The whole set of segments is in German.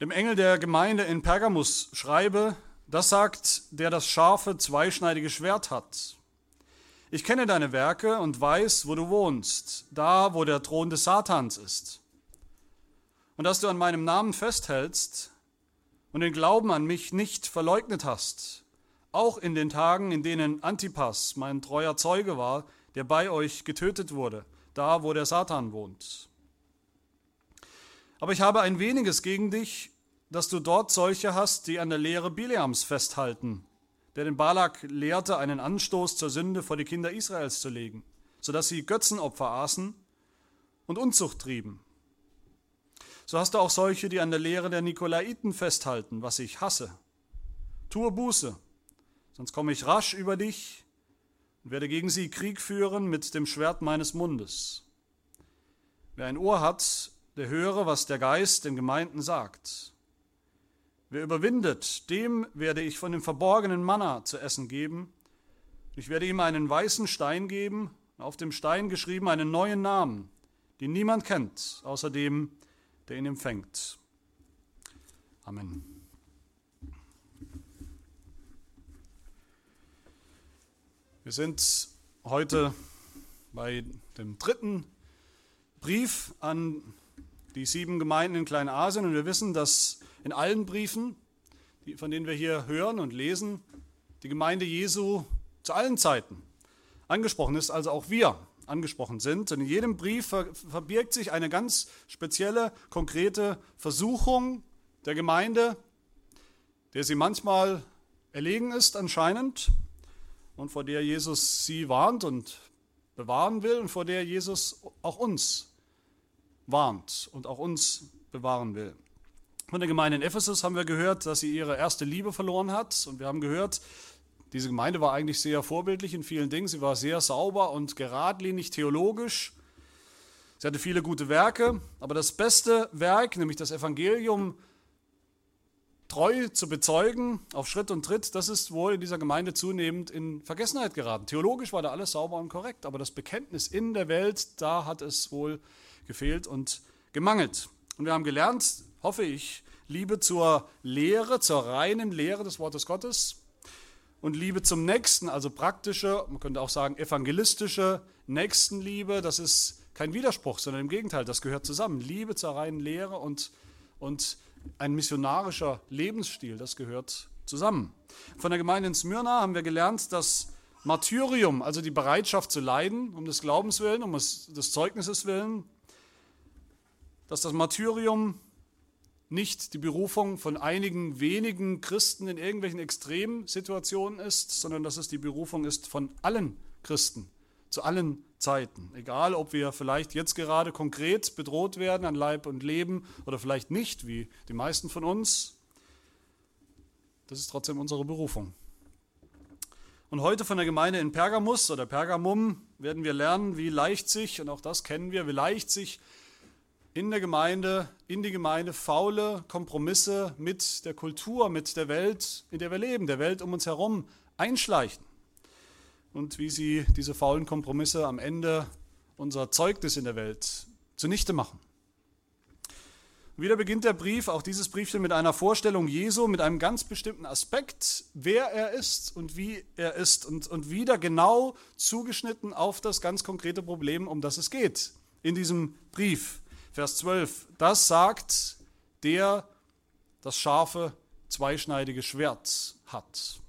dem Engel der Gemeinde in Pergamus schreibe, das sagt, der das scharfe, zweischneidige Schwert hat. Ich kenne deine Werke und weiß, wo du wohnst, da, wo der Thron des Satans ist. Und dass du an meinem Namen festhältst und den Glauben an mich nicht verleugnet hast, auch in den Tagen, in denen Antipas, mein treuer Zeuge war, der bei euch getötet wurde, da, wo der Satan wohnt. Aber ich habe ein weniges gegen dich, dass du dort solche hast, die an der Lehre Bileams festhalten, der den Balak lehrte, einen Anstoß zur Sünde vor die Kinder Israels zu legen, sodass sie Götzenopfer aßen und Unzucht trieben. So hast du auch solche, die an der Lehre der Nikolaiten festhalten, was ich hasse. Tue Buße, sonst komme ich rasch über dich und werde gegen sie Krieg führen mit dem Schwert meines Mundes. Wer ein Ohr hat, der höre, was der Geist den Gemeinden sagt. Wer überwindet, dem werde ich von dem verborgenen Manna zu essen geben. Ich werde ihm einen weißen Stein geben, auf dem Stein geschrieben einen neuen Namen, den niemand kennt, außer dem, der ihn empfängt. Amen. Wir sind heute bei dem dritten Brief an die sieben Gemeinden in Kleinasien und wir wissen, dass in allen Briefen, von denen wir hier hören und lesen, die Gemeinde Jesu zu allen Zeiten angesprochen ist, also auch wir angesprochen sind. Und in jedem Brief verbirgt sich eine ganz spezielle, konkrete Versuchung der Gemeinde, der sie manchmal erlegen ist anscheinend und vor der Jesus sie warnt und bewahren will und vor der Jesus auch uns warnt und auch uns bewahren will. Von der Gemeinde in Ephesus haben wir gehört, dass sie ihre erste Liebe verloren hat. Und wir haben gehört, diese Gemeinde war eigentlich sehr vorbildlich in vielen Dingen. Sie war sehr sauber und geradlinig theologisch. Sie hatte viele gute Werke, aber das beste Werk, nämlich das Evangelium treu zu bezeugen, auf Schritt und Tritt, das ist wohl in dieser Gemeinde zunehmend in Vergessenheit geraten. Theologisch war da alles sauber und korrekt, aber das Bekenntnis in der Welt, da hat es wohl gefehlt und gemangelt. Und wir haben gelernt, hoffe ich, Liebe zur Lehre, zur reinen Lehre des Wortes Gottes und Liebe zum Nächsten, also praktische, man könnte auch sagen evangelistische Nächstenliebe, das ist kein Widerspruch, sondern im Gegenteil, das gehört zusammen. Liebe zur reinen Lehre und, und ein missionarischer Lebensstil, das gehört zusammen. Von der Gemeinde in Smyrna haben wir gelernt, dass Martyrium, also die Bereitschaft zu leiden, um des Glaubens willen, um des Zeugnisses willen, dass das Martyrium nicht die Berufung von einigen wenigen Christen in irgendwelchen Extremsituationen ist, sondern dass es die Berufung ist von allen Christen zu allen Zeiten. Egal, ob wir vielleicht jetzt gerade konkret bedroht werden an Leib und Leben oder vielleicht nicht, wie die meisten von uns. Das ist trotzdem unsere Berufung. Und heute von der Gemeinde in Pergamus oder Pergamum werden wir lernen, wie leicht sich, und auch das kennen wir, wie leicht sich in der Gemeinde, in die Gemeinde faule Kompromisse mit der Kultur, mit der Welt, in der wir leben, der Welt um uns herum einschleichen. Und wie sie diese faulen Kompromisse am Ende unser Zeugnis in der Welt zunichte machen. Wieder beginnt der Brief, auch dieses Briefchen, mit einer Vorstellung Jesu, mit einem ganz bestimmten Aspekt, wer er ist und wie er ist und, und wieder genau zugeschnitten auf das ganz konkrete Problem, um das es geht in diesem Brief. Vers 12, das sagt der das scharfe, zweischneidige Schwert hat.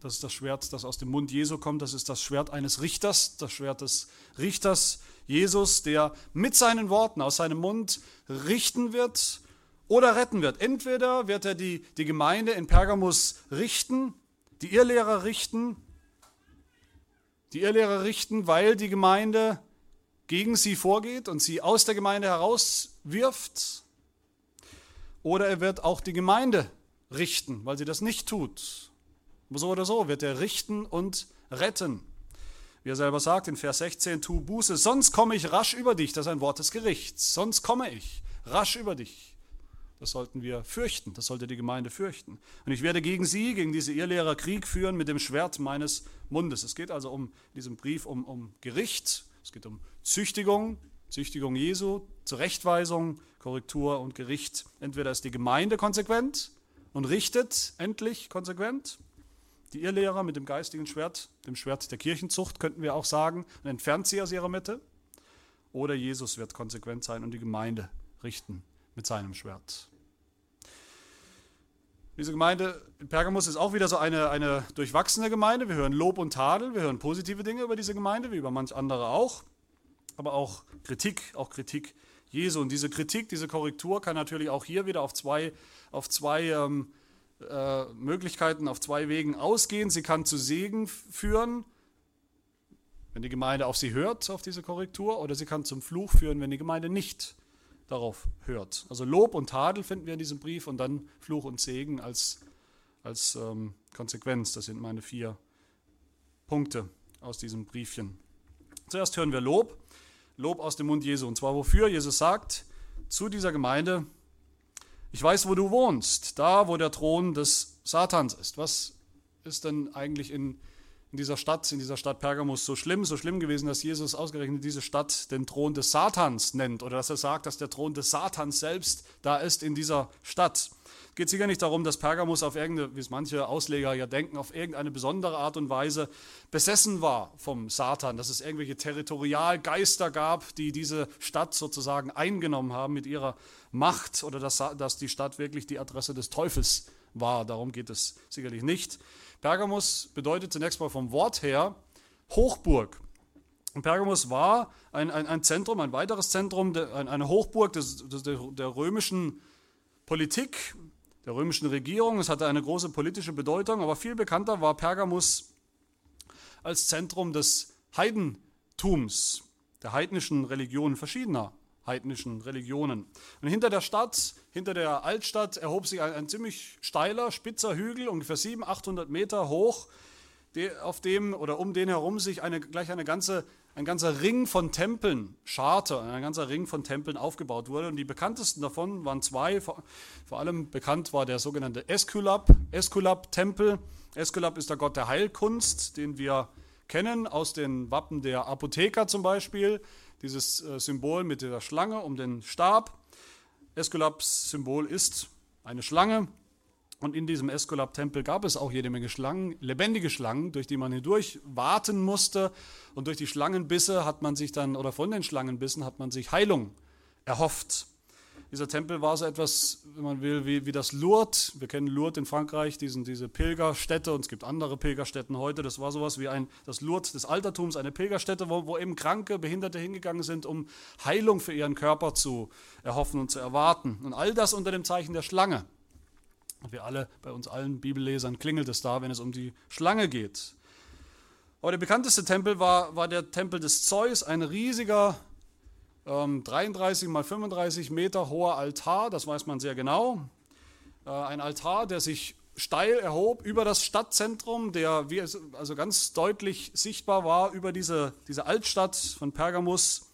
Das ist das Schwert, das aus dem Mund Jesu kommt. Das ist das Schwert eines Richters, das Schwert des Richters Jesus, der mit seinen Worten aus seinem Mund richten wird oder retten wird. Entweder wird er die, die Gemeinde in Pergamus richten, die Irrlehrer richten, die Irrlehrer richten, weil die Gemeinde gegen sie vorgeht und sie aus der Gemeinde herauswirft. Oder er wird auch die Gemeinde richten, weil sie das nicht tut. So oder so wird er richten und retten. Wie er selber sagt in Vers 16, tu Buße, sonst komme ich rasch über dich. Das ist ein Wort des Gerichts. Sonst komme ich rasch über dich. Das sollten wir fürchten, das sollte die Gemeinde fürchten. Und ich werde gegen sie, gegen diese Irrlehrer Krieg führen mit dem Schwert meines Mundes. Es geht also um in diesem Brief um, um Gericht, es geht um Züchtigung Züchtigung Jesu, Zurechtweisung, Korrektur und Gericht. Entweder ist die Gemeinde konsequent und richtet endlich konsequent, die Irrlehrer mit dem geistigen Schwert, dem Schwert der Kirchenzucht, könnten wir auch sagen, und entfernt sie aus ihrer Mitte. Oder Jesus wird konsequent sein und die Gemeinde richten mit seinem Schwert. Diese Gemeinde in Pergamus ist auch wieder so eine, eine durchwachsene Gemeinde. Wir hören Lob und Tadel, wir hören positive Dinge über diese Gemeinde, wie über manch andere auch. Aber auch Kritik, auch Kritik Jesu. Und diese Kritik, diese Korrektur kann natürlich auch hier wieder auf zwei, auf zwei ähm, äh, Möglichkeiten, auf zwei Wegen ausgehen. Sie kann zu Segen führen, wenn die Gemeinde auf sie hört, auf diese Korrektur, oder sie kann zum Fluch führen, wenn die Gemeinde nicht darauf hört. Also Lob und Tadel finden wir in diesem Brief und dann Fluch und Segen als, als ähm, Konsequenz. Das sind meine vier Punkte aus diesem Briefchen. Zuerst hören wir Lob, Lob aus dem Mund Jesu. Und zwar wofür? Jesus sagt zu dieser Gemeinde, ich weiß, wo du wohnst, da, wo der Thron des Satans ist. Was ist denn eigentlich in in dieser Stadt, in dieser Stadt Pergamus so schlimm, so schlimm gewesen, dass Jesus ausgerechnet diese Stadt den Thron des Satans nennt oder dass er sagt, dass der Thron des Satans selbst da ist in dieser Stadt. Es geht sicher nicht darum, dass Pergamus auf irgendeine, wie es manche Ausleger ja denken, auf irgendeine besondere Art und Weise besessen war vom Satan, dass es irgendwelche Territorialgeister gab, die diese Stadt sozusagen eingenommen haben mit ihrer Macht oder dass, dass die Stadt wirklich die Adresse des Teufels war. Darum geht es sicherlich nicht. Pergamus bedeutet zunächst mal vom Wort her Hochburg. Und Pergamus war ein, ein, ein Zentrum, ein weiteres Zentrum, eine Hochburg des, des, der römischen Politik, der römischen Regierung. Es hatte eine große politische Bedeutung, aber viel bekannter war Pergamus als Zentrum des Heidentums, der heidnischen Religionen verschiedener heidnischen Religionen. Und hinter der Stadt, hinter der Altstadt, erhob sich ein, ein ziemlich steiler, spitzer Hügel, ungefähr 700, 800 Meter hoch, auf dem oder um den herum sich eine, gleich eine ganze, ein ganzer Ring von Tempeln scharte, ein ganzer Ring von Tempeln aufgebaut wurde. Und die bekanntesten davon waren zwei. Vor, vor allem bekannt war der sogenannte Esculap, Esculap-Tempel. Esculap ist der Gott der Heilkunst, den wir kennen aus den Wappen der Apotheker zum Beispiel dieses äh, Symbol mit der Schlange um den Stab. Äskulaps Symbol ist eine Schlange. Und in diesem Eskulap-Tempel gab es auch jede Menge Schlangen, lebendige Schlangen, durch die man hindurch warten musste. Und durch die Schlangenbisse hat man sich dann, oder von den Schlangenbissen hat man sich Heilung erhofft. Dieser Tempel war so etwas, wenn man will, wie, wie das Lourdes. Wir kennen Lourdes in Frankreich, diesen, diese Pilgerstätte, und es gibt andere Pilgerstätten heute. Das war sowas wie ein, das Lourdes des Altertums, eine Pilgerstätte, wo, wo eben Kranke, Behinderte hingegangen sind, um Heilung für ihren Körper zu erhoffen und zu erwarten. Und all das unter dem Zeichen der Schlange. Und wir alle, bei uns allen Bibellesern klingelt es da, wenn es um die Schlange geht. Aber der bekannteste Tempel war, war der Tempel des Zeus, ein riesiger 33 ähm, mal 35 Meter hoher Altar, das weiß man sehr genau. Äh, ein Altar, der sich steil erhob über das Stadtzentrum, der also ganz deutlich sichtbar war über diese, diese Altstadt von Pergamus.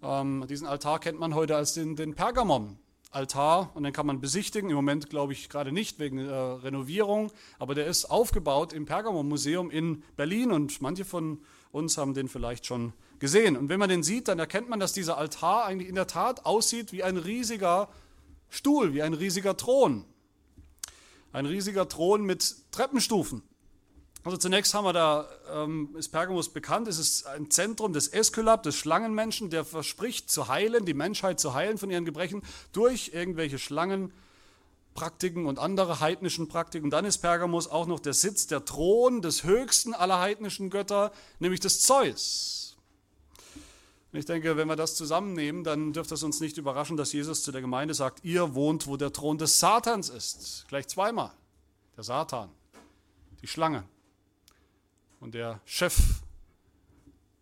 Ähm, diesen Altar kennt man heute als den, den Pergamon-Altar und den kann man besichtigen. Im Moment glaube ich gerade nicht wegen äh, Renovierung, aber der ist aufgebaut im Pergamon-Museum in Berlin und manche von uns haben den vielleicht schon gesehen. Und wenn man den sieht, dann erkennt man, dass dieser Altar eigentlich in der Tat aussieht wie ein riesiger Stuhl, wie ein riesiger Thron. Ein riesiger Thron mit Treppenstufen. Also zunächst haben wir da, ähm, ist Pergamus bekannt, es ist ein Zentrum des Äskulap, des Schlangenmenschen, der verspricht zu heilen, die Menschheit zu heilen von ihren Gebrechen durch irgendwelche Schlangenpraktiken und andere heidnischen Praktiken. Dann ist Pergamus auch noch der Sitz, der Thron des höchsten aller heidnischen Götter, nämlich des Zeus. Und ich denke, wenn wir das zusammennehmen, dann dürfte es uns nicht überraschen, dass Jesus zu der Gemeinde sagt, ihr wohnt, wo der Thron des Satans ist. Gleich zweimal. Der Satan, die Schlange und der Chef,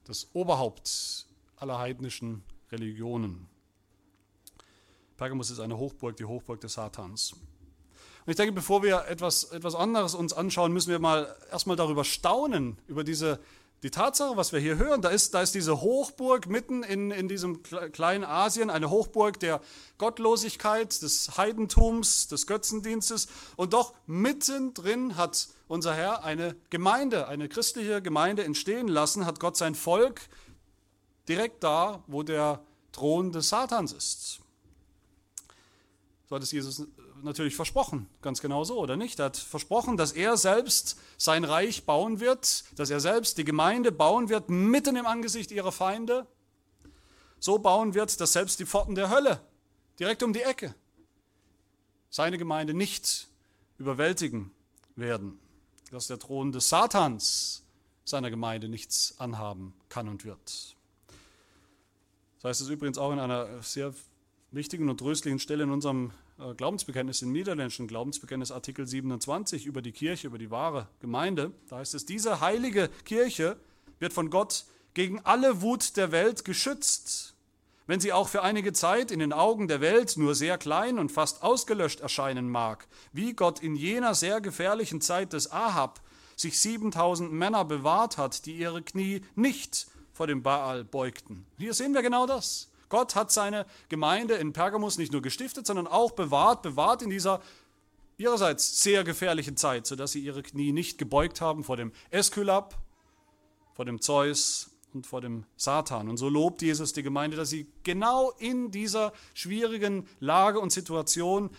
das Oberhaupt aller heidnischen Religionen. Pergamus ist eine Hochburg, die Hochburg des Satans. Und ich denke, bevor wir etwas, etwas anderes uns anschauen, müssen wir mal erstmal darüber staunen, über diese die Tatsache, was wir hier hören, da ist, da ist diese Hochburg mitten in, in diesem kleinen Asien, eine Hochburg der Gottlosigkeit, des Heidentums, des Götzendienstes. Und doch mittendrin hat unser Herr eine Gemeinde, eine christliche Gemeinde entstehen lassen, hat Gott sein Volk, direkt da, wo der Thron des Satans ist. So hat es Jesus natürlich versprochen, ganz genau so, oder nicht? Er hat versprochen, dass er selbst sein Reich bauen wird, dass er selbst die Gemeinde bauen wird, mitten im Angesicht ihrer Feinde. So bauen wird, dass selbst die Pforten der Hölle direkt um die Ecke seine Gemeinde nicht überwältigen werden, dass der Thron des Satans seiner Gemeinde nichts anhaben kann und wird. Das heißt es übrigens auch in einer sehr wichtigen und tröstlichen Stelle in unserem Glaubensbekenntnis, im niederländischen Glaubensbekenntnis Artikel 27 über die Kirche, über die wahre Gemeinde. Da heißt es, diese heilige Kirche wird von Gott gegen alle Wut der Welt geschützt wenn sie auch für einige Zeit in den Augen der Welt nur sehr klein und fast ausgelöscht erscheinen mag, wie Gott in jener sehr gefährlichen Zeit des Ahab sich 7000 Männer bewahrt hat, die ihre Knie nicht vor dem Baal beugten. Hier sehen wir genau das. Gott hat seine Gemeinde in Pergamus nicht nur gestiftet, sondern auch bewahrt, bewahrt in dieser ihrerseits sehr gefährlichen Zeit, sodass sie ihre Knie nicht gebeugt haben vor dem Eskylab, vor dem Zeus und vor dem Satan. Und so lobt Jesus die Gemeinde, dass sie genau in dieser schwierigen Lage und Situation,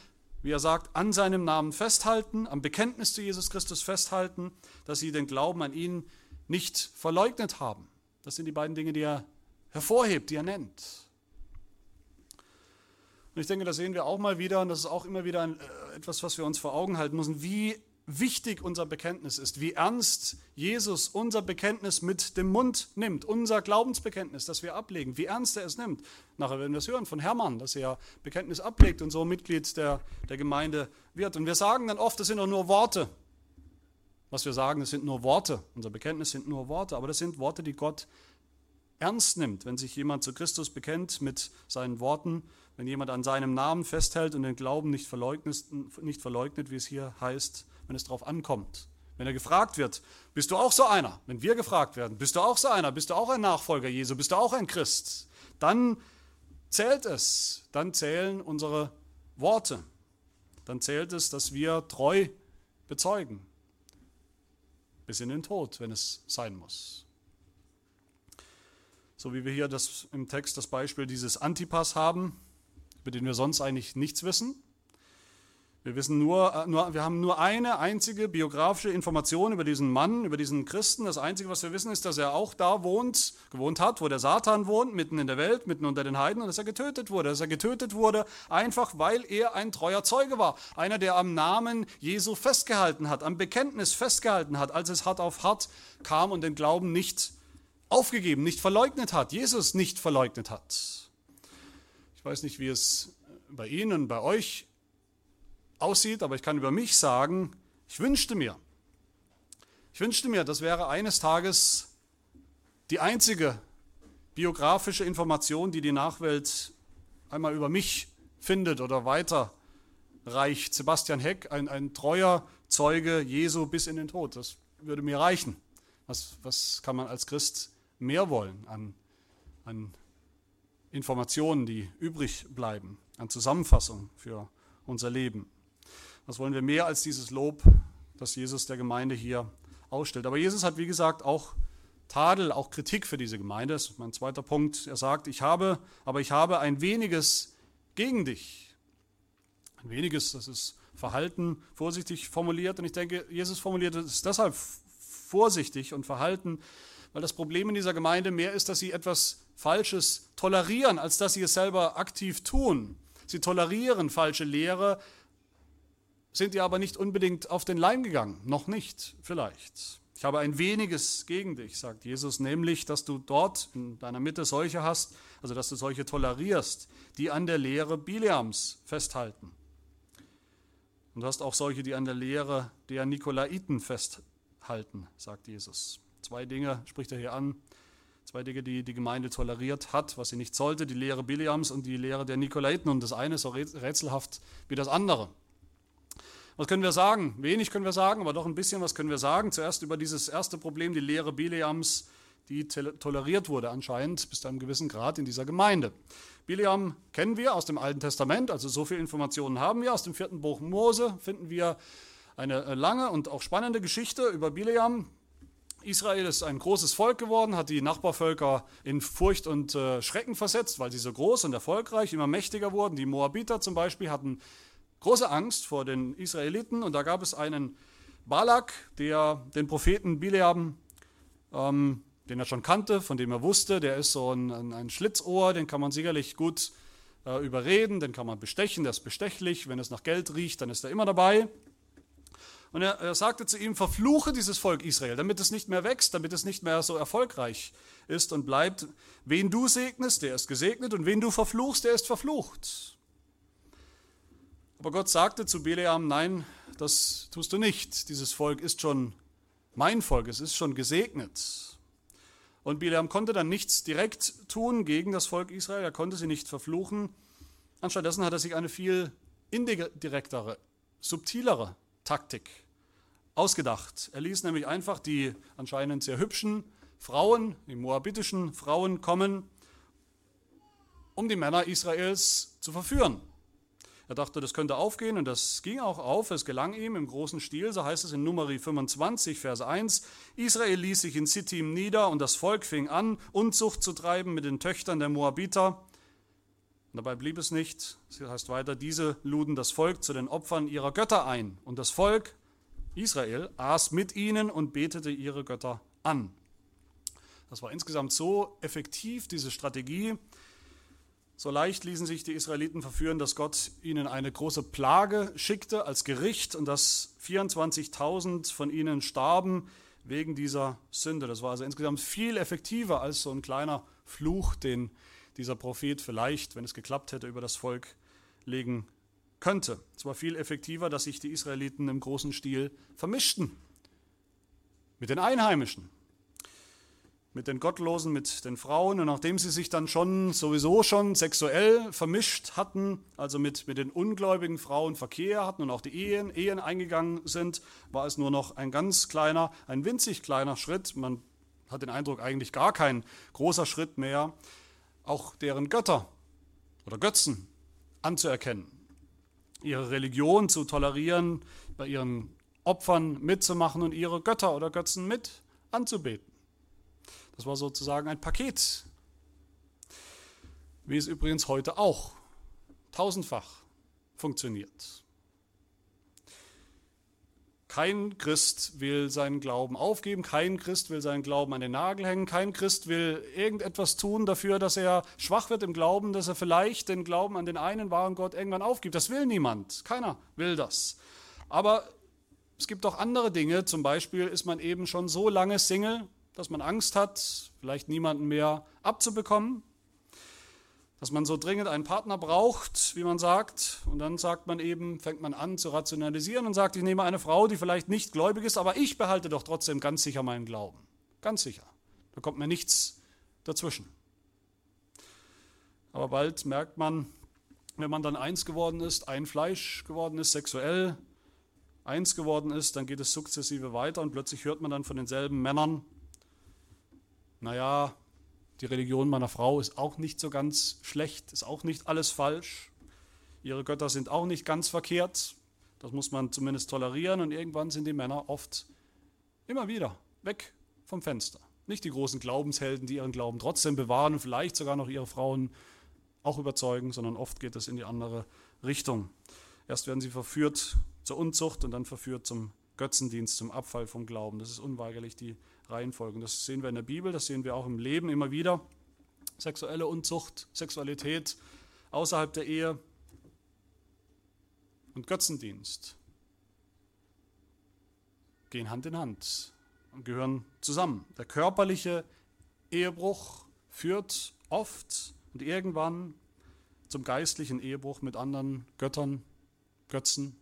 wie er sagt, an seinem Namen festhalten, am Bekenntnis zu Jesus Christus festhalten, dass sie den Glauben an ihn nicht verleugnet haben. Das sind die beiden Dinge, die er hervorhebt, die er nennt. Und ich denke, das sehen wir auch mal wieder, und das ist auch immer wieder ein, äh, etwas, was wir uns vor Augen halten müssen, wie wichtig unser Bekenntnis ist, wie ernst Jesus unser Bekenntnis mit dem Mund nimmt, unser Glaubensbekenntnis, das wir ablegen, wie ernst er es nimmt. Nachher werden wir es hören von Hermann, dass er Bekenntnis ablegt und so Mitglied der, der Gemeinde wird. Und wir sagen dann oft, das sind doch nur Worte. Was wir sagen, das sind nur Worte. Unser Bekenntnis sind nur Worte, aber das sind Worte, die Gott ernst nimmt, wenn sich jemand zu Christus bekennt mit seinen Worten, wenn jemand an seinem Namen festhält und den Glauben nicht verleugnet, nicht verleugnet wie es hier heißt, wenn es darauf ankommt. Wenn er gefragt wird, bist du auch so einer? Wenn wir gefragt werden, bist du auch so einer? Bist du auch ein Nachfolger Jesu? Bist du auch ein Christ? Dann zählt es, dann zählen unsere Worte. Dann zählt es, dass wir treu bezeugen. Bis in den Tod, wenn es sein muss. So wie wir hier das, im Text das Beispiel dieses Antipas haben, über den wir sonst eigentlich nichts wissen. Wir, wissen nur, äh, nur, wir haben nur eine einzige biografische Information über diesen Mann, über diesen Christen. Das Einzige, was wir wissen, ist, dass er auch da wohnt, gewohnt hat, wo der Satan wohnt, mitten in der Welt, mitten unter den Heiden, und dass er getötet wurde. Dass er getötet wurde, einfach weil er ein treuer Zeuge war. Einer, der am Namen Jesu festgehalten hat, am Bekenntnis festgehalten hat, als es hart auf hart kam und den Glauben nicht aufgegeben, nicht verleugnet hat, Jesus nicht verleugnet hat. Ich weiß nicht, wie es bei Ihnen, bei euch aussieht, aber ich kann über mich sagen, ich wünschte mir, ich wünschte mir, das wäre eines Tages die einzige biografische Information, die die Nachwelt einmal über mich findet oder weiterreicht. Sebastian Heck, ein, ein treuer Zeuge Jesu bis in den Tod. Das würde mir reichen. Was, was kann man als Christ mehr wollen an, an Informationen, die übrig bleiben, an Zusammenfassung für unser Leben? Was wollen wir mehr als dieses Lob, das Jesus der Gemeinde hier ausstellt? Aber Jesus hat, wie gesagt, auch Tadel, auch Kritik für diese Gemeinde. Das ist mein zweiter Punkt. Er sagt, ich habe, aber ich habe ein weniges gegen dich. Ein weniges, das ist Verhalten vorsichtig formuliert. Und ich denke, Jesus formuliert es deshalb vorsichtig und verhalten, weil das Problem in dieser Gemeinde mehr ist, dass sie etwas Falsches tolerieren, als dass sie es selber aktiv tun. Sie tolerieren falsche Lehre, sind ihr aber nicht unbedingt auf den Leim gegangen. Noch nicht, vielleicht. Ich habe ein weniges gegen dich, sagt Jesus, nämlich, dass du dort in deiner Mitte solche hast, also dass du solche tolerierst, die an der Lehre Bileams festhalten. Und du hast auch solche, die an der Lehre der Nikolaiten festhalten, sagt Jesus. Zwei Dinge spricht er hier an. Zwei Dinge, die die Gemeinde toleriert hat, was sie nicht sollte, die Lehre Bileams und die Lehre der Nikolaiten. Und das eine ist so rätselhaft wie das andere. Was können wir sagen? Wenig können wir sagen, aber doch ein bisschen was können wir sagen. Zuerst über dieses erste Problem, die Lehre Bileams, die toleriert wurde anscheinend bis zu einem gewissen Grad in dieser Gemeinde. Bileam kennen wir aus dem Alten Testament, also so viele Informationen haben wir. Aus dem vierten Buch Mose finden wir eine lange und auch spannende Geschichte über Bileam. Israel ist ein großes Volk geworden, hat die Nachbarvölker in Furcht und äh, Schrecken versetzt, weil sie so groß und erfolgreich, immer mächtiger wurden. Die Moabiter zum Beispiel hatten große Angst vor den Israeliten und da gab es einen Balak, der den Propheten Bileam, ähm, den er schon kannte, von dem er wusste, der ist so ein, ein, Schlitzohr, den kann man sicherlich gut äh, überreden, den kann man bestechen, der ist bestechlich, wenn es nach Geld riecht, dann ist er immer dabei. Und er, er, sagte zu ihm, verfluche dieses Volk Israel, damit es nicht mehr wächst, damit es nicht mehr so erfolgreich ist und bleibt. Wen du segnest, der ist gesegnet, und wen du verfluchst, der ist verflucht. Aber Gott sagte zu Bileam, nein, das tust du nicht. Dieses Volk ist schon mein Volk, es ist schon gesegnet. Und Bileam konnte dann nichts direkt tun gegen das Volk Israel, er konnte sie nicht verfluchen. Anstattdessen hat er sich eine viel indirektere, subtilere Taktik ausgedacht. Er ließ nämlich einfach die anscheinend sehr hübschen Frauen, die moabitischen Frauen kommen, um die Männer Israels zu verführen. Er dachte, das könnte aufgehen und das ging auch auf. Es gelang ihm im großen Stil, so heißt es in Numeri 25, Vers 1. Israel ließ sich in Sittim nieder und das Volk fing an, Unzucht zu treiben mit den Töchtern der Moabiter. Und dabei blieb es nicht. Es heißt weiter, diese luden das Volk zu den Opfern ihrer Götter ein. Und das Volk Israel aß mit ihnen und betete ihre Götter an. Das war insgesamt so effektiv, diese Strategie, so leicht ließen sich die Israeliten verführen, dass Gott ihnen eine große Plage schickte als Gericht und dass 24.000 von ihnen starben wegen dieser Sünde. Das war also insgesamt viel effektiver als so ein kleiner Fluch, den dieser Prophet vielleicht, wenn es geklappt hätte, über das Volk legen könnte. Es war viel effektiver, dass sich die Israeliten im großen Stil vermischten mit den Einheimischen mit den Gottlosen, mit den Frauen. Und nachdem sie sich dann schon sowieso schon sexuell vermischt hatten, also mit, mit den ungläubigen Frauen Verkehr hatten und auch die Ehen, Ehen eingegangen sind, war es nur noch ein ganz kleiner, ein winzig kleiner Schritt. Man hat den Eindruck, eigentlich gar kein großer Schritt mehr, auch deren Götter oder Götzen anzuerkennen, ihre Religion zu tolerieren, bei ihren Opfern mitzumachen und ihre Götter oder Götzen mit anzubeten. Das war sozusagen ein Paket, wie es übrigens heute auch tausendfach funktioniert. Kein Christ will seinen Glauben aufgeben, kein Christ will seinen Glauben an den Nagel hängen, kein Christ will irgendetwas tun dafür, dass er schwach wird im Glauben, dass er vielleicht den Glauben an den einen wahren Gott irgendwann aufgibt. Das will niemand, keiner will das. Aber es gibt auch andere Dinge, zum Beispiel ist man eben schon so lange Single, dass man Angst hat, vielleicht niemanden mehr abzubekommen, dass man so dringend einen Partner braucht, wie man sagt, und dann sagt man eben, fängt man an zu rationalisieren und sagt, ich nehme eine Frau, die vielleicht nicht gläubig ist, aber ich behalte doch trotzdem ganz sicher meinen Glauben. Ganz sicher. Da kommt mir nichts dazwischen. Aber bald merkt man, wenn man dann eins geworden ist, ein Fleisch geworden ist, sexuell eins geworden ist, dann geht es sukzessive weiter und plötzlich hört man dann von denselben Männern, naja, die Religion meiner Frau ist auch nicht so ganz schlecht, ist auch nicht alles falsch. Ihre Götter sind auch nicht ganz verkehrt. Das muss man zumindest tolerieren und irgendwann sind die Männer oft immer wieder weg vom Fenster. Nicht die großen Glaubenshelden, die ihren Glauben trotzdem bewahren und vielleicht sogar noch ihre Frauen auch überzeugen, sondern oft geht es in die andere Richtung. Erst werden sie verführt zur Unzucht und dann verführt zum Götzendienst, zum Abfall vom Glauben. Das ist unweigerlich die Reihenfolge. Das sehen wir in der Bibel, das sehen wir auch im Leben immer wieder. Sexuelle Unzucht, Sexualität außerhalb der Ehe und Götzendienst gehen Hand in Hand und gehören zusammen. Der körperliche Ehebruch führt oft und irgendwann zum geistlichen Ehebruch mit anderen Göttern, Götzen,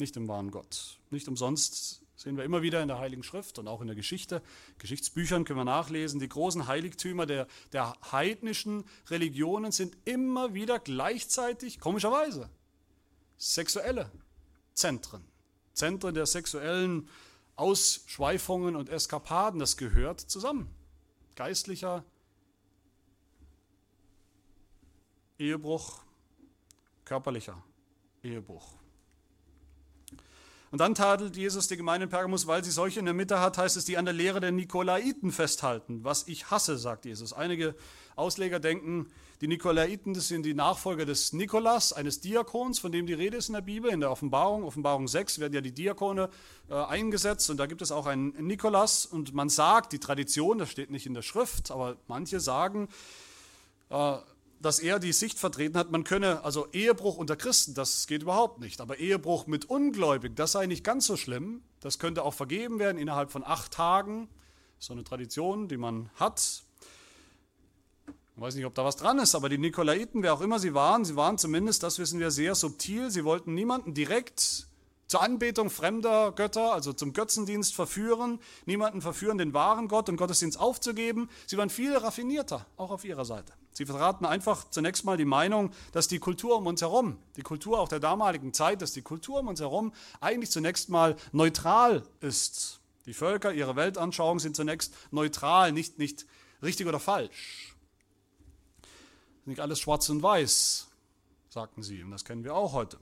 nicht dem wahren Gott. Nicht umsonst sehen wir immer wieder in der Heiligen Schrift und auch in der Geschichte. Geschichtsbüchern können wir nachlesen, die großen Heiligtümer der, der heidnischen Religionen sind immer wieder gleichzeitig, komischerweise, sexuelle Zentren. Zentren der sexuellen Ausschweifungen und Eskapaden, das gehört zusammen. Geistlicher Ehebruch, körperlicher Ehebruch. Und dann tadelt Jesus die Gemeinde in Pergamus, weil sie solche in der Mitte hat, heißt es, die an der Lehre der Nikolaiten festhalten. Was ich hasse, sagt Jesus. Einige Ausleger denken, die Nikolaiten, das sind die Nachfolger des Nikolas, eines Diakons, von dem die Rede ist in der Bibel, in der Offenbarung. Offenbarung 6 werden ja die Diakone äh, eingesetzt und da gibt es auch einen Nikolas und man sagt, die Tradition, das steht nicht in der Schrift, aber manche sagen, äh, dass er die Sicht vertreten hat, man könne, also Ehebruch unter Christen, das geht überhaupt nicht, aber Ehebruch mit Ungläubigen, das sei nicht ganz so schlimm, das könnte auch vergeben werden innerhalb von acht Tagen, so eine Tradition, die man hat. Ich weiß nicht, ob da was dran ist, aber die Nikolaiten, wer auch immer sie waren, sie waren zumindest, das wissen wir, sehr subtil, sie wollten niemanden direkt zur Anbetung fremder Götter, also zum Götzendienst verführen, niemanden verführen, den wahren Gott und Gottesdienst aufzugeben. Sie waren viel raffinierter, auch auf ihrer Seite. Sie verraten einfach zunächst mal die Meinung, dass die Kultur um uns herum, die Kultur auch der damaligen Zeit, dass die Kultur um uns herum eigentlich zunächst mal neutral ist. Die Völker, ihre Weltanschauungen sind zunächst neutral, nicht, nicht richtig oder falsch. Nicht alles schwarz und weiß, sagten sie, und das kennen wir auch heute.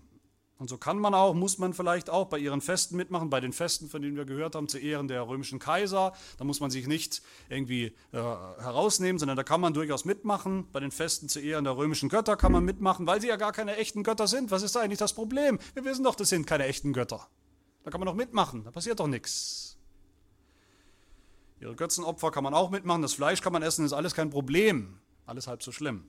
Und so kann man auch, muss man vielleicht auch bei ihren Festen mitmachen, bei den Festen, von denen wir gehört haben, zu Ehren der römischen Kaiser. Da muss man sich nicht irgendwie äh, herausnehmen, sondern da kann man durchaus mitmachen. Bei den Festen zu Ehren der römischen Götter kann man mitmachen, weil sie ja gar keine echten Götter sind. Was ist da eigentlich das Problem? Wir wissen doch, das sind keine echten Götter. Da kann man doch mitmachen, da passiert doch nichts. Ihre Götzenopfer kann man auch mitmachen, das Fleisch kann man essen, ist alles kein Problem. Alles halb so schlimm.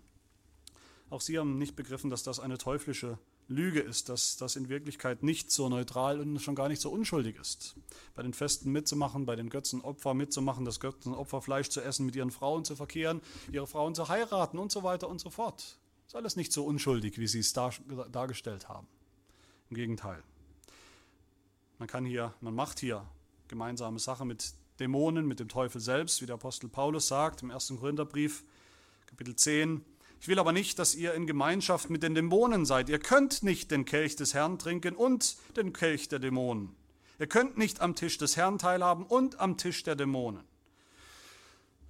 Auch sie haben nicht begriffen, dass das eine teuflische Lüge ist, dass das in Wirklichkeit nicht so neutral und schon gar nicht so unschuldig ist. Bei den Festen mitzumachen, bei den Götzenopfer mitzumachen, das Götzenopferfleisch zu essen, mit ihren Frauen zu verkehren, ihre Frauen zu heiraten und so weiter und so fort. Ist alles nicht so unschuldig, wie sie es dargestellt haben. Im Gegenteil. Man kann hier, man macht hier gemeinsame Sache mit Dämonen, mit dem Teufel selbst, wie der Apostel Paulus sagt im 1. Korintherbrief, Kapitel 10, ich will aber nicht, dass ihr in Gemeinschaft mit den Dämonen seid. Ihr könnt nicht den Kelch des Herrn trinken und den Kelch der Dämonen. Ihr könnt nicht am Tisch des Herrn teilhaben und am Tisch der Dämonen.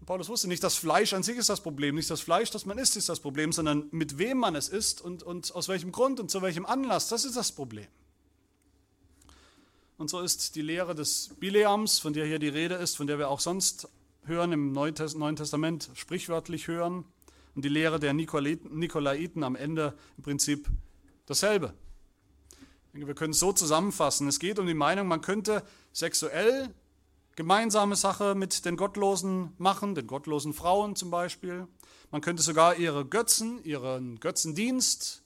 Paulus wusste nicht, das Fleisch an sich ist das Problem, nicht das Fleisch, das man isst, ist das Problem, sondern mit wem man es isst und, und aus welchem Grund und zu welchem Anlass, das ist das Problem. Und so ist die Lehre des Bileams, von der hier die Rede ist, von der wir auch sonst hören, im Neuen Testament sprichwörtlich hören, und die Lehre der Nikolaiten am Ende im Prinzip dasselbe. wir können es so zusammenfassen. Es geht um die Meinung, man könnte sexuell gemeinsame Sache mit den Gottlosen machen, den gottlosen Frauen zum Beispiel. Man könnte sogar ihre Götzen, ihren Götzendienst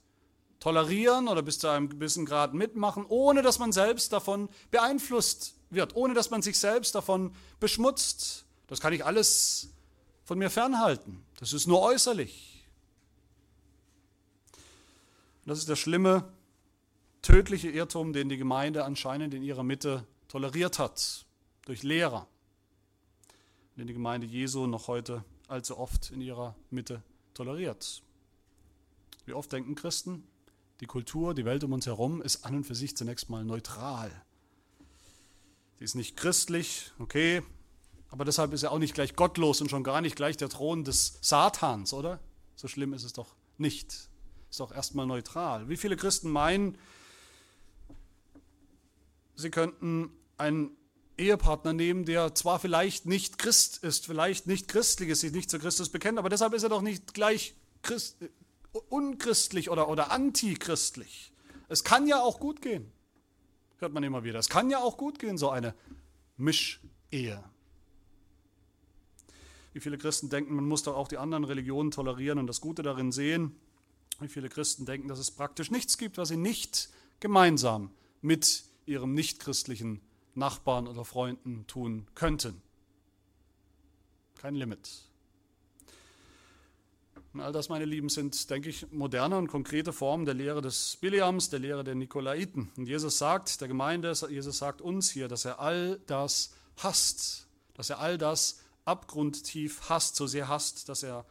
tolerieren oder bis zu einem gewissen Grad mitmachen, ohne dass man selbst davon beeinflusst wird, ohne dass man sich selbst davon beschmutzt. Das kann ich alles von mir fernhalten. Das ist nur äußerlich. das ist der schlimme, tödliche Irrtum, den die Gemeinde anscheinend in ihrer Mitte toleriert hat, durch Lehrer, den die Gemeinde Jesu noch heute allzu oft in ihrer Mitte toleriert. Wie oft denken Christen, die Kultur, die Welt um uns herum ist an und für sich zunächst mal neutral. Sie ist nicht christlich, okay, aber deshalb ist er auch nicht gleich gottlos und schon gar nicht gleich der Thron des Satans, oder? So schlimm ist es doch nicht. Ist doch erstmal neutral. Wie viele Christen meinen, sie könnten einen Ehepartner nehmen, der zwar vielleicht nicht Christ ist, vielleicht nicht christlich ist, sich nicht zu Christus bekennt, aber deshalb ist er doch nicht gleich Christ, unchristlich oder, oder antichristlich. Es kann ja auch gut gehen, hört man immer wieder. Es kann ja auch gut gehen, so eine Mischehe. Wie viele Christen denken, man muss doch auch die anderen Religionen tolerieren und das Gute darin sehen. Wie viele Christen denken, dass es praktisch nichts gibt, was sie nicht gemeinsam mit ihrem nichtchristlichen Nachbarn oder Freunden tun könnten. Kein Limit. Und all das, meine Lieben, sind, denke ich, moderne und konkrete Formen der Lehre des Biliams, der Lehre der Nikolaiten. Und Jesus sagt der Gemeinde, Jesus sagt uns hier, dass er all das hasst, dass er all das abgrundtief hasst, so sehr hasst, dass er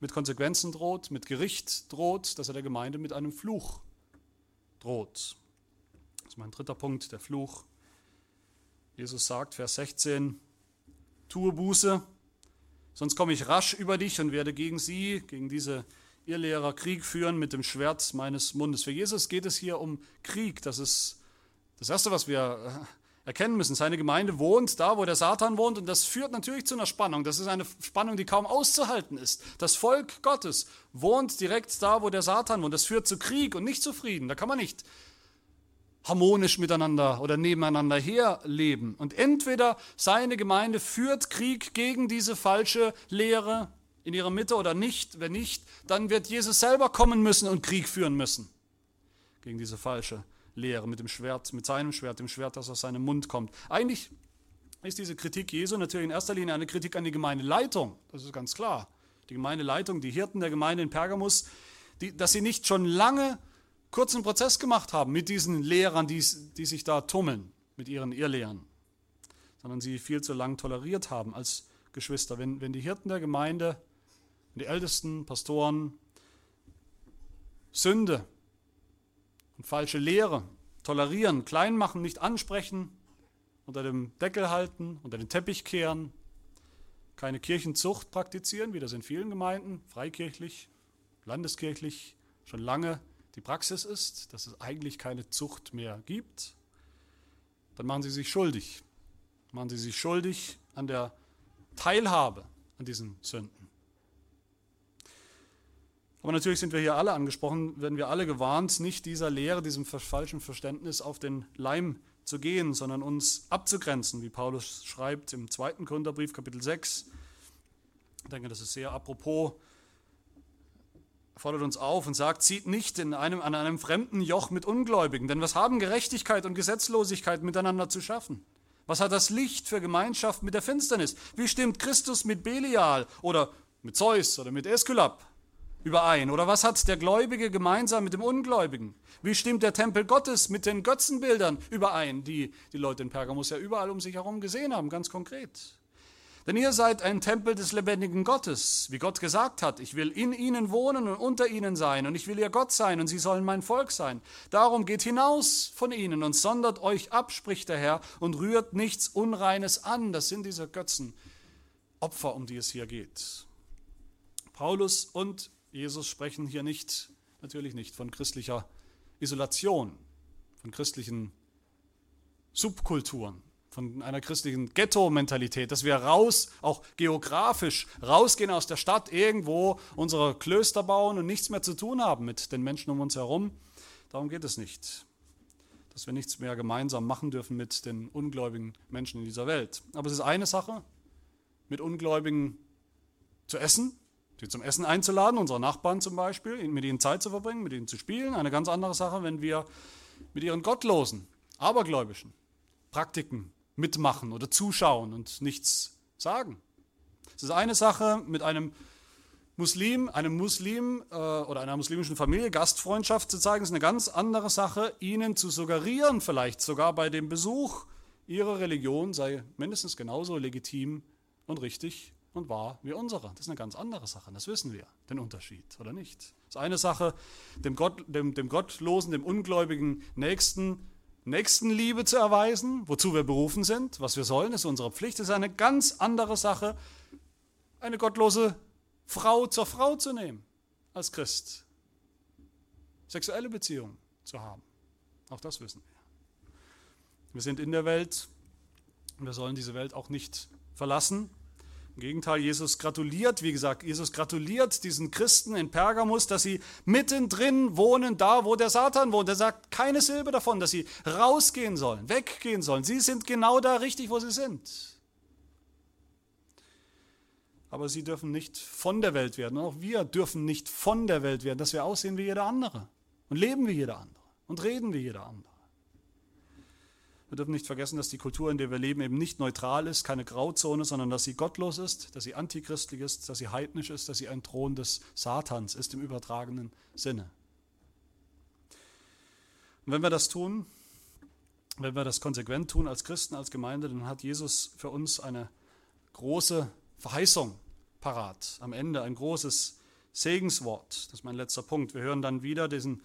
mit Konsequenzen droht, mit Gericht droht, dass er der Gemeinde mit einem Fluch droht. Das ist mein dritter Punkt, der Fluch. Jesus sagt, Vers 16, tue Buße, sonst komme ich rasch über dich und werde gegen sie, gegen diese Irrlehrer Krieg führen mit dem Schwert meines Mundes. Für Jesus geht es hier um Krieg, das ist Das Erste, was wir erkennen müssen, seine Gemeinde wohnt da, wo der Satan wohnt und das führt natürlich zu einer Spannung. Das ist eine Spannung, die kaum auszuhalten ist. Das Volk Gottes wohnt direkt da, wo der Satan wohnt. Das führt zu Krieg und nicht zu Frieden. Da kann man nicht harmonisch miteinander oder nebeneinander herleben. Und entweder seine Gemeinde führt Krieg gegen diese falsche Lehre in ihrer Mitte oder nicht. Wenn nicht, dann wird Jesus selber kommen müssen und Krieg führen müssen gegen diese falsche Lehre mit dem Schwert, mit seinem Schwert, dem Schwert, das aus seinem Mund kommt. Eigentlich ist diese Kritik Jesu natürlich in erster Linie eine Kritik an die Gemeindeleitung. Das ist ganz klar. Die Gemeindeleitung, die Hirten der Gemeinde in Pergamus, die, dass sie nicht schon lange kurzen Prozess gemacht haben mit diesen Lehrern, die, die sich da tummeln, mit ihren Irrlehren, sondern sie viel zu lang toleriert haben als Geschwister. Wenn, wenn die Hirten der Gemeinde, die Ältesten, Pastoren, Sünde und falsche Lehre tolerieren, klein machen, nicht ansprechen, unter dem Deckel halten, unter den Teppich kehren, keine Kirchenzucht praktizieren, wie das in vielen Gemeinden, freikirchlich, landeskirchlich, schon lange die Praxis ist, dass es eigentlich keine Zucht mehr gibt, dann machen sie sich schuldig. Machen sie sich schuldig an der Teilhabe an diesen Sünden. Aber natürlich sind wir hier alle angesprochen, werden wir alle gewarnt, nicht dieser Lehre, diesem falschen Verständnis auf den Leim zu gehen, sondern uns abzugrenzen, wie Paulus schreibt im zweiten Gründerbrief, Kapitel 6. Ich denke, das ist sehr apropos fordert uns auf und sagt, zieht nicht in einem, an einem fremden Joch mit Ungläubigen, denn was haben Gerechtigkeit und Gesetzlosigkeit miteinander zu schaffen? Was hat das Licht für Gemeinschaft mit der Finsternis? Wie stimmt Christus mit Belial oder mit Zeus oder mit Eskulap überein? Oder was hat der Gläubige gemeinsam mit dem Ungläubigen? Wie stimmt der Tempel Gottes mit den Götzenbildern überein, die die Leute in Pergamus ja überall um sich herum gesehen haben, ganz konkret? Denn ihr seid ein Tempel des lebendigen Gottes, wie Gott gesagt hat, ich will in ihnen wohnen und unter ihnen sein, und ich will ihr Gott sein, und sie sollen mein Volk sein. Darum geht hinaus von ihnen und sondert euch ab, spricht der Herr, und rührt nichts Unreines an. Das sind diese Götzenopfer, um die es hier geht. Paulus und Jesus sprechen hier nicht, natürlich nicht, von christlicher Isolation, von christlichen Subkulturen von einer christlichen Ghetto-Mentalität, dass wir raus, auch geografisch, rausgehen aus der Stadt, irgendwo unsere Klöster bauen und nichts mehr zu tun haben mit den Menschen um uns herum. Darum geht es nicht. Dass wir nichts mehr gemeinsam machen dürfen mit den ungläubigen Menschen in dieser Welt. Aber es ist eine Sache, mit Ungläubigen zu essen, sie zum Essen einzuladen, unsere Nachbarn zum Beispiel, mit ihnen Zeit zu verbringen, mit ihnen zu spielen. Eine ganz andere Sache, wenn wir mit ihren Gottlosen, Abergläubischen Praktiken mitmachen oder zuschauen und nichts sagen. Es ist eine Sache, mit einem Muslim, einem Muslim äh, oder einer muslimischen Familie Gastfreundschaft zu zeigen, es ist eine ganz andere Sache, ihnen zu suggerieren, vielleicht sogar bei dem Besuch, ihre Religion sei mindestens genauso legitim und richtig und wahr wie unsere. Das ist eine ganz andere Sache, das wissen wir, den Unterschied, oder nicht? Das ist eine Sache, dem, Gott, dem, dem gottlosen, dem ungläubigen Nächsten Nächstenliebe zu erweisen, wozu wir berufen sind, was wir sollen, ist unsere Pflicht, ist eine ganz andere Sache, eine gottlose Frau zur Frau zu nehmen als Christ. Sexuelle Beziehungen zu haben. Auch das wissen wir. Wir sind in der Welt wir sollen diese Welt auch nicht verlassen. Im Gegenteil, Jesus gratuliert, wie gesagt, Jesus gratuliert diesen Christen in Pergamus, dass sie mittendrin wohnen, da wo der Satan wohnt. Er sagt keine Silbe davon, dass sie rausgehen sollen, weggehen sollen. Sie sind genau da richtig, wo sie sind. Aber sie dürfen nicht von der Welt werden. auch wir dürfen nicht von der Welt werden, dass wir aussehen wie jeder andere und leben wie jeder andere und reden wie jeder andere. Wir dürfen nicht vergessen, dass die Kultur, in der wir leben, eben nicht neutral ist, keine Grauzone, sondern dass sie gottlos ist, dass sie antichristlich ist, dass sie heidnisch ist, dass sie ein Thron des Satans ist im übertragenen Sinne. Und wenn wir das tun, wenn wir das konsequent tun als Christen, als Gemeinde, dann hat Jesus für uns eine große Verheißung parat. Am Ende ein großes Segenswort. Das ist mein letzter Punkt. Wir hören dann wieder diesen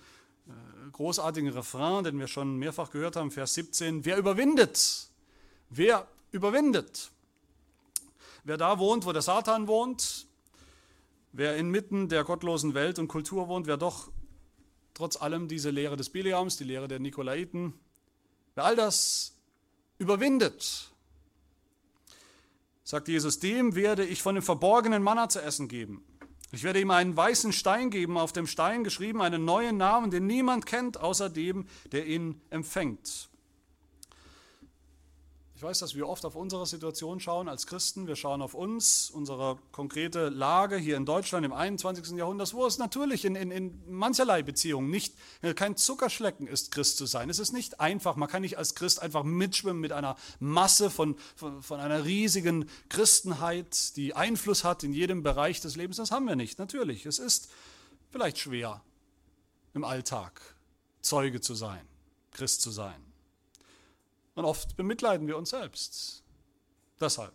großartigen Refrain, den wir schon mehrfach gehört haben, Vers 17. Wer überwindet? Wer überwindet? Wer da wohnt, wo der Satan wohnt, wer inmitten der gottlosen Welt und Kultur wohnt, wer doch trotz allem diese Lehre des Biliams, die Lehre der Nikolaiten wer all das überwindet, sagt Jesus, dem werde ich von dem verborgenen Manna zu essen geben. Ich werde ihm einen weißen Stein geben, auf dem Stein geschrieben einen neuen Namen, den niemand kennt, außer dem, der ihn empfängt. Ich weiß, dass wir oft auf unsere Situation schauen als Christen. Wir schauen auf uns, unsere konkrete Lage hier in Deutschland im 21. Jahrhundert, wo es natürlich in, in, in mancherlei Beziehungen nicht, äh, kein Zuckerschlecken ist, Christ zu sein. Es ist nicht einfach. Man kann nicht als Christ einfach mitschwimmen mit einer Masse von, von, von einer riesigen Christenheit, die Einfluss hat in jedem Bereich des Lebens. Das haben wir nicht, natürlich. Es ist vielleicht schwer im Alltag Zeuge zu sein, Christ zu sein. Und oft bemitleiden wir uns selbst. Deshalb.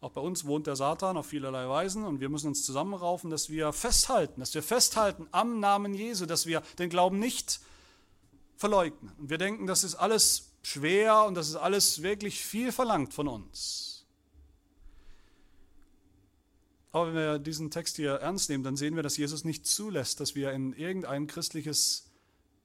Auch bei uns wohnt der Satan auf vielerlei Weisen und wir müssen uns zusammenraufen, dass wir festhalten, dass wir festhalten am Namen Jesu, dass wir den Glauben nicht verleugnen. Und wir denken, das ist alles schwer und das ist alles wirklich viel verlangt von uns. Aber wenn wir diesen Text hier ernst nehmen, dann sehen wir, dass Jesus nicht zulässt, dass wir in irgendein christliches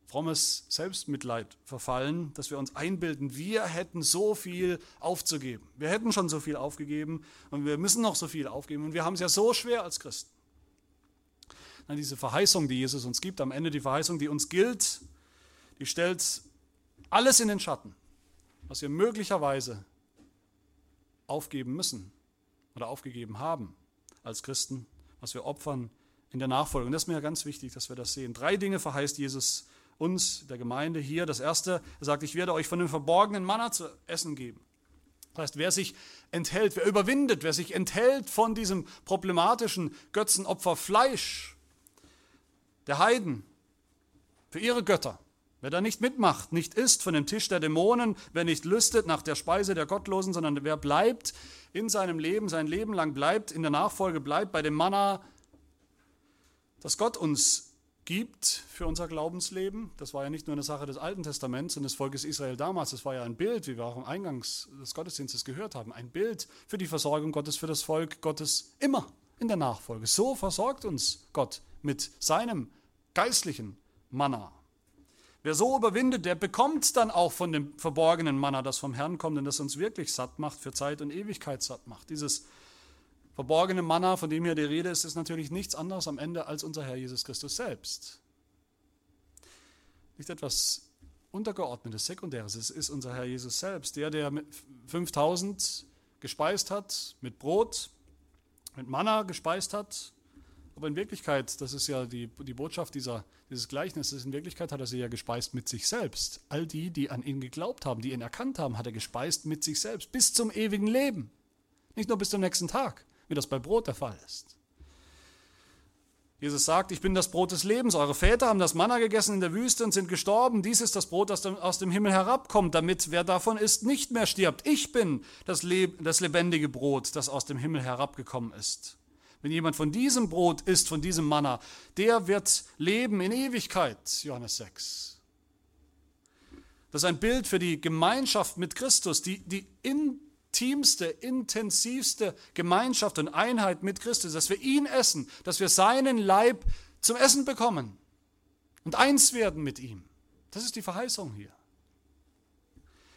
frommes Selbstmitleid verfallen, dass wir uns einbilden, wir hätten so viel aufzugeben. Wir hätten schon so viel aufgegeben und wir müssen noch so viel aufgeben und wir haben es ja so schwer als Christen. Nein, diese Verheißung, die Jesus uns gibt, am Ende die Verheißung, die uns gilt, die stellt alles in den Schatten, was wir möglicherweise aufgeben müssen oder aufgegeben haben als Christen, was wir opfern in der Nachfolge. Und das ist mir ganz wichtig, dass wir das sehen. Drei Dinge verheißt Jesus uns, der Gemeinde hier. Das erste, er sagt, ich werde euch von dem verborgenen Manna zu essen geben. Das heißt, wer sich enthält, wer überwindet, wer sich enthält von diesem problematischen Götzenopfer Fleisch, der Heiden, für ihre Götter, wer da nicht mitmacht, nicht isst von dem Tisch der Dämonen, wer nicht lüstet nach der Speise der Gottlosen, sondern wer bleibt in seinem Leben, sein Leben lang bleibt, in der Nachfolge bleibt bei dem Manna, das Gott uns gibt für unser Glaubensleben. Das war ja nicht nur eine Sache des Alten Testaments und des Volkes Israel damals, das war ja ein Bild, wie wir auch im Eingangs des Gottesdienstes gehört haben, ein Bild für die Versorgung Gottes, für das Volk Gottes immer in der Nachfolge. So versorgt uns Gott mit seinem geistlichen Manna. Wer so überwindet, der bekommt dann auch von dem verborgenen Manna, das vom Herrn kommt und das uns wirklich satt macht, für Zeit und Ewigkeit satt macht. Dieses verborgene Manna, von dem hier die Rede ist, ist natürlich nichts anderes am Ende als unser Herr Jesus Christus selbst. Nicht etwas Untergeordnetes, Sekundäres, es ist unser Herr Jesus selbst, der, der mit 5000 gespeist hat, mit Brot, mit Manna gespeist hat. Aber in Wirklichkeit, das ist ja die, die Botschaft dieser, dieses Gleichnisses, in Wirklichkeit hat er sie ja gespeist mit sich selbst. All die, die an ihn geglaubt haben, die ihn erkannt haben, hat er gespeist mit sich selbst, bis zum ewigen Leben. Nicht nur bis zum nächsten Tag wie das bei Brot der Fall ist. Jesus sagt, ich bin das Brot des Lebens. Eure Väter haben das Manna gegessen in der Wüste und sind gestorben. Dies ist das Brot, das aus dem Himmel herabkommt, damit wer davon isst, nicht mehr stirbt. Ich bin das, Leb das lebendige Brot, das aus dem Himmel herabgekommen ist. Wenn jemand von diesem Brot isst, von diesem Manna, der wird leben in Ewigkeit. Johannes 6. Das ist ein Bild für die Gemeinschaft mit Christus, die, die in intimste, intensivste Gemeinschaft und Einheit mit Christus, dass wir ihn essen, dass wir seinen Leib zum Essen bekommen und eins werden mit ihm. Das ist die Verheißung hier.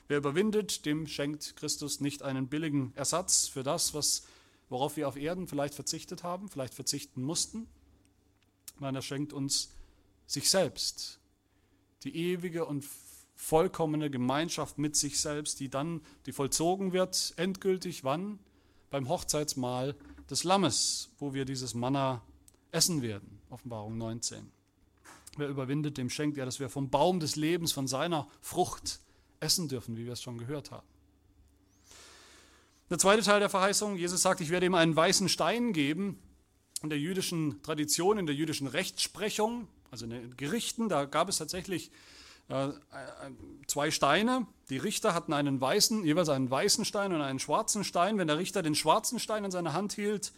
Wer überwindet, dem schenkt Christus nicht einen billigen Ersatz für das, was, worauf wir auf Erden vielleicht verzichtet haben, vielleicht verzichten mussten. Nein, er schenkt uns sich selbst, die ewige und vollkommene Gemeinschaft mit sich selbst, die dann, die vollzogen wird, endgültig wann? Beim Hochzeitsmahl des Lammes, wo wir dieses Manna essen werden. Offenbarung 19. Wer überwindet, dem schenkt er, dass wir vom Baum des Lebens, von seiner Frucht essen dürfen, wie wir es schon gehört haben. Der zweite Teil der Verheißung, Jesus sagt, ich werde ihm einen weißen Stein geben. In der jüdischen Tradition, in der jüdischen Rechtsprechung, also in den Gerichten, da gab es tatsächlich zwei Steine. Die Richter hatten einen weißen, jeweils einen weißen Stein und einen schwarzen Stein. Wenn der Richter den schwarzen Stein in seiner Hand hielt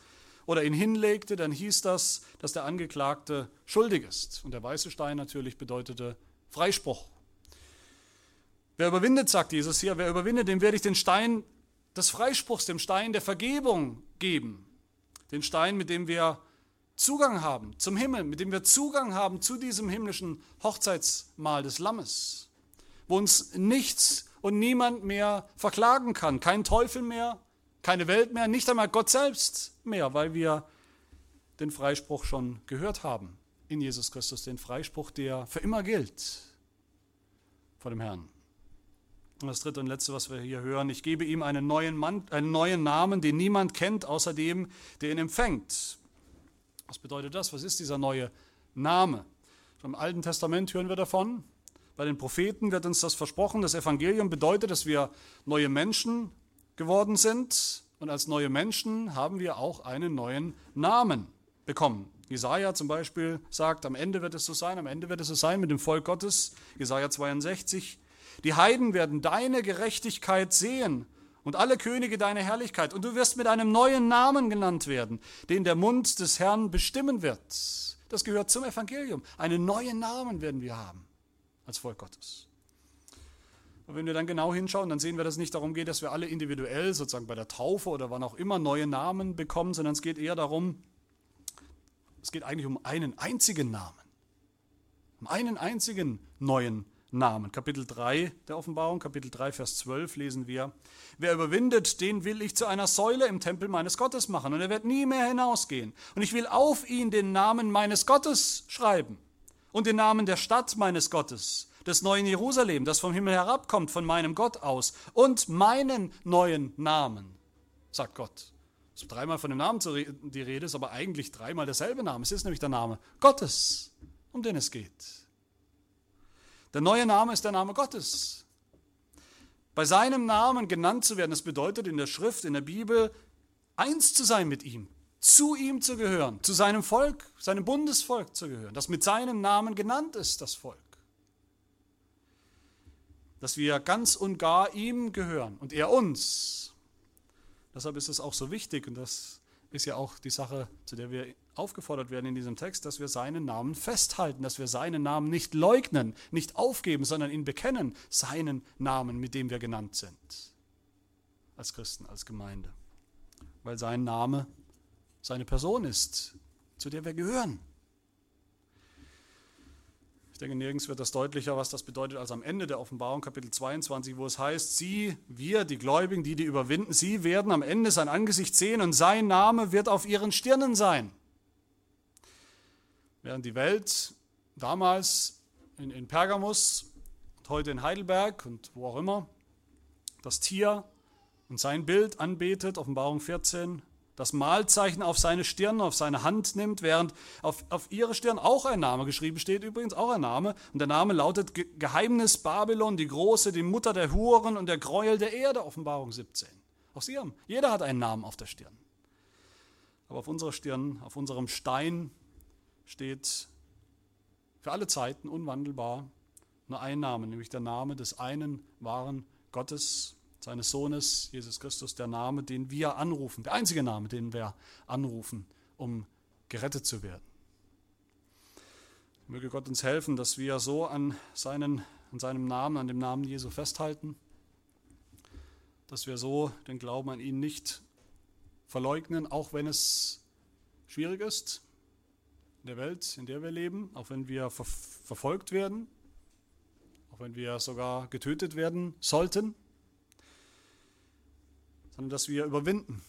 oder ihn hinlegte, dann hieß das, dass der Angeklagte schuldig ist. Und der weiße Stein natürlich bedeutete Freispruch. Wer überwindet, sagt Jesus hier, wer überwindet, dem werde ich den Stein des Freispruchs, dem Stein der Vergebung geben. Den Stein, mit dem wir Zugang haben zum Himmel, mit dem wir Zugang haben zu diesem himmlischen Hochzeitsmahl des Lammes. wo uns nichts und niemand mehr verklagen kann. Kein Teufel mehr, keine Welt mehr, nicht einmal Gott selbst mehr, weil wir den Freispruch schon gehört haben in Jesus Christus, den Freispruch, der für immer gilt vor dem Herrn. Und das dritte und letzte, was wir hier hören, ich gebe ihm einen neuen, Mann, einen neuen Namen, den niemand kennt, außer dem, der ihn empfängt. Was bedeutet das? Was ist dieser neue Name? Im Alten Testament hören wir davon. Bei den Propheten wird uns das versprochen. Das Evangelium bedeutet, dass wir neue Menschen geworden sind. Und als neue Menschen haben wir auch einen neuen Namen bekommen. Jesaja zum Beispiel sagt, am Ende wird es so sein, am Ende wird es so sein mit dem Volk Gottes. Jesaja 62. Die Heiden werden deine Gerechtigkeit sehen und alle Könige deine Herrlichkeit. Und du wirst mit einem neuen Namen genannt werden, den der Mund des Herrn bestimmen wird. Das gehört zum Evangelium. Einen neuen Namen werden wir haben als Volk Gottes. Und wenn wir dann genau hinschauen, dann sehen wir, dass es nicht darum geht, dass wir alle individuell, sozusagen bei der Taufe oder wann auch immer, neue Namen bekommen, sondern es geht eher darum, es geht eigentlich um einen einzigen Namen. Um einen einzigen neuen Namen. Namen. Kapitel 3 der Offenbarung, Kapitel 3, Vers 12 lesen wir, wer überwindet, den will ich zu einer Säule im Tempel meines Gottes machen und er wird nie mehr hinausgehen. Und ich will auf ihn den Namen meines Gottes schreiben und den Namen der Stadt meines Gottes, des neuen Jerusalem, das vom Himmel herabkommt, von meinem Gott aus, und meinen neuen Namen, sagt Gott. Es ist dreimal von dem Namen die Rede, ist aber eigentlich dreimal derselbe Name. Es ist nämlich der Name Gottes, um den es geht. Der neue Name ist der Name Gottes. Bei seinem Namen genannt zu werden, das bedeutet in der Schrift, in der Bibel, eins zu sein mit ihm, zu ihm zu gehören, zu seinem Volk, seinem Bundesvolk zu gehören, das mit seinem Namen genannt ist, das Volk. Dass wir ganz und gar ihm gehören und er uns. Deshalb ist es auch so wichtig und das ist ja auch die Sache, zu der wir aufgefordert werden in diesem Text, dass wir seinen Namen festhalten, dass wir seinen Namen nicht leugnen, nicht aufgeben, sondern ihn bekennen, seinen Namen, mit dem wir genannt sind. Als Christen, als Gemeinde. Weil sein Name seine Person ist, zu der wir gehören. Ich denke, nirgends wird das deutlicher, was das bedeutet, als am Ende der Offenbarung, Kapitel 22, wo es heißt, sie, wir, die Gläubigen, die die überwinden, sie werden am Ende sein Angesicht sehen und sein Name wird auf ihren Stirnen sein. Während die Welt damals in, in Pergamus und heute in Heidelberg und wo auch immer das Tier und sein Bild anbetet, Offenbarung 14, das Mahlzeichen auf seine Stirn, auf seine Hand nimmt, während auf, auf ihre Stirn auch ein Name geschrieben steht, übrigens auch ein Name. Und der Name lautet Geheimnis Babylon, die große, die Mutter der Huren und der Gräuel der Erde, Offenbarung 17. Auch sie haben, jeder hat einen Namen auf der Stirn. Aber auf unserer Stirn, auf unserem Stein steht für alle Zeiten unwandelbar nur ein Name, nämlich der Name des einen wahren Gottes, seines Sohnes, Jesus Christus, der Name, den wir anrufen, der einzige Name, den wir anrufen, um gerettet zu werden. Möge Gott uns helfen, dass wir so an, seinen, an seinem Namen, an dem Namen Jesu festhalten, dass wir so den Glauben an ihn nicht verleugnen, auch wenn es schwierig ist, der Welt, in der wir leben, auch wenn wir ver verfolgt werden, auch wenn wir sogar getötet werden sollten, sondern dass wir überwinden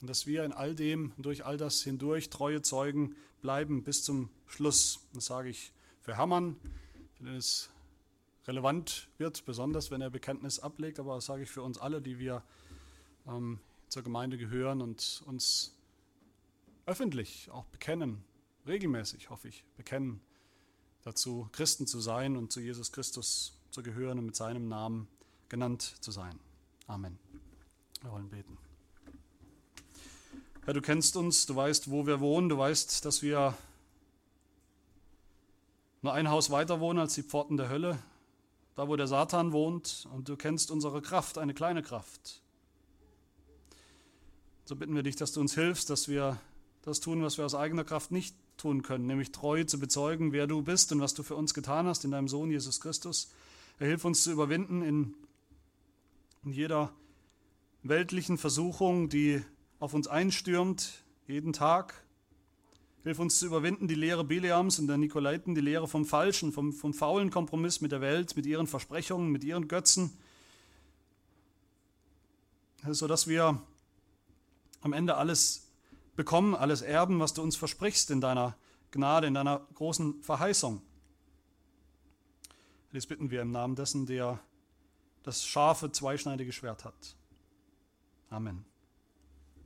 und dass wir in all dem, durch all das hindurch treue Zeugen bleiben bis zum Schluss. Das sage ich für Hermann, wenn es relevant wird, besonders wenn er Bekenntnis ablegt, aber das sage ich für uns alle, die wir ähm, zur Gemeinde gehören und uns öffentlich auch bekennen regelmäßig, hoffe ich, bekennen, dazu Christen zu sein und zu Jesus Christus zu gehören und mit seinem Namen genannt zu sein. Amen. Wir wollen beten. Herr, du kennst uns, du weißt, wo wir wohnen, du weißt, dass wir nur ein Haus weiter wohnen als die Pforten der Hölle, da wo der Satan wohnt, und du kennst unsere Kraft, eine kleine Kraft. So bitten wir dich, dass du uns hilfst, dass wir das tun, was wir aus eigener Kraft nicht tun können, nämlich treu zu bezeugen, wer du bist und was du für uns getan hast in deinem Sohn Jesus Christus. Er hilft uns zu überwinden in, in jeder weltlichen Versuchung, die auf uns einstürmt, jeden Tag, Hilf uns zu überwinden die Lehre Bileams und der Nikolaiten, die Lehre vom Falschen, vom, vom faulen Kompromiss mit der Welt, mit ihren Versprechungen, mit ihren Götzen, sodass wir am Ende alles bekommen, alles erben, was du uns versprichst in deiner Gnade, in deiner großen Verheißung. Dies bitten wir im Namen dessen, der das scharfe, zweischneidige Schwert hat. Amen.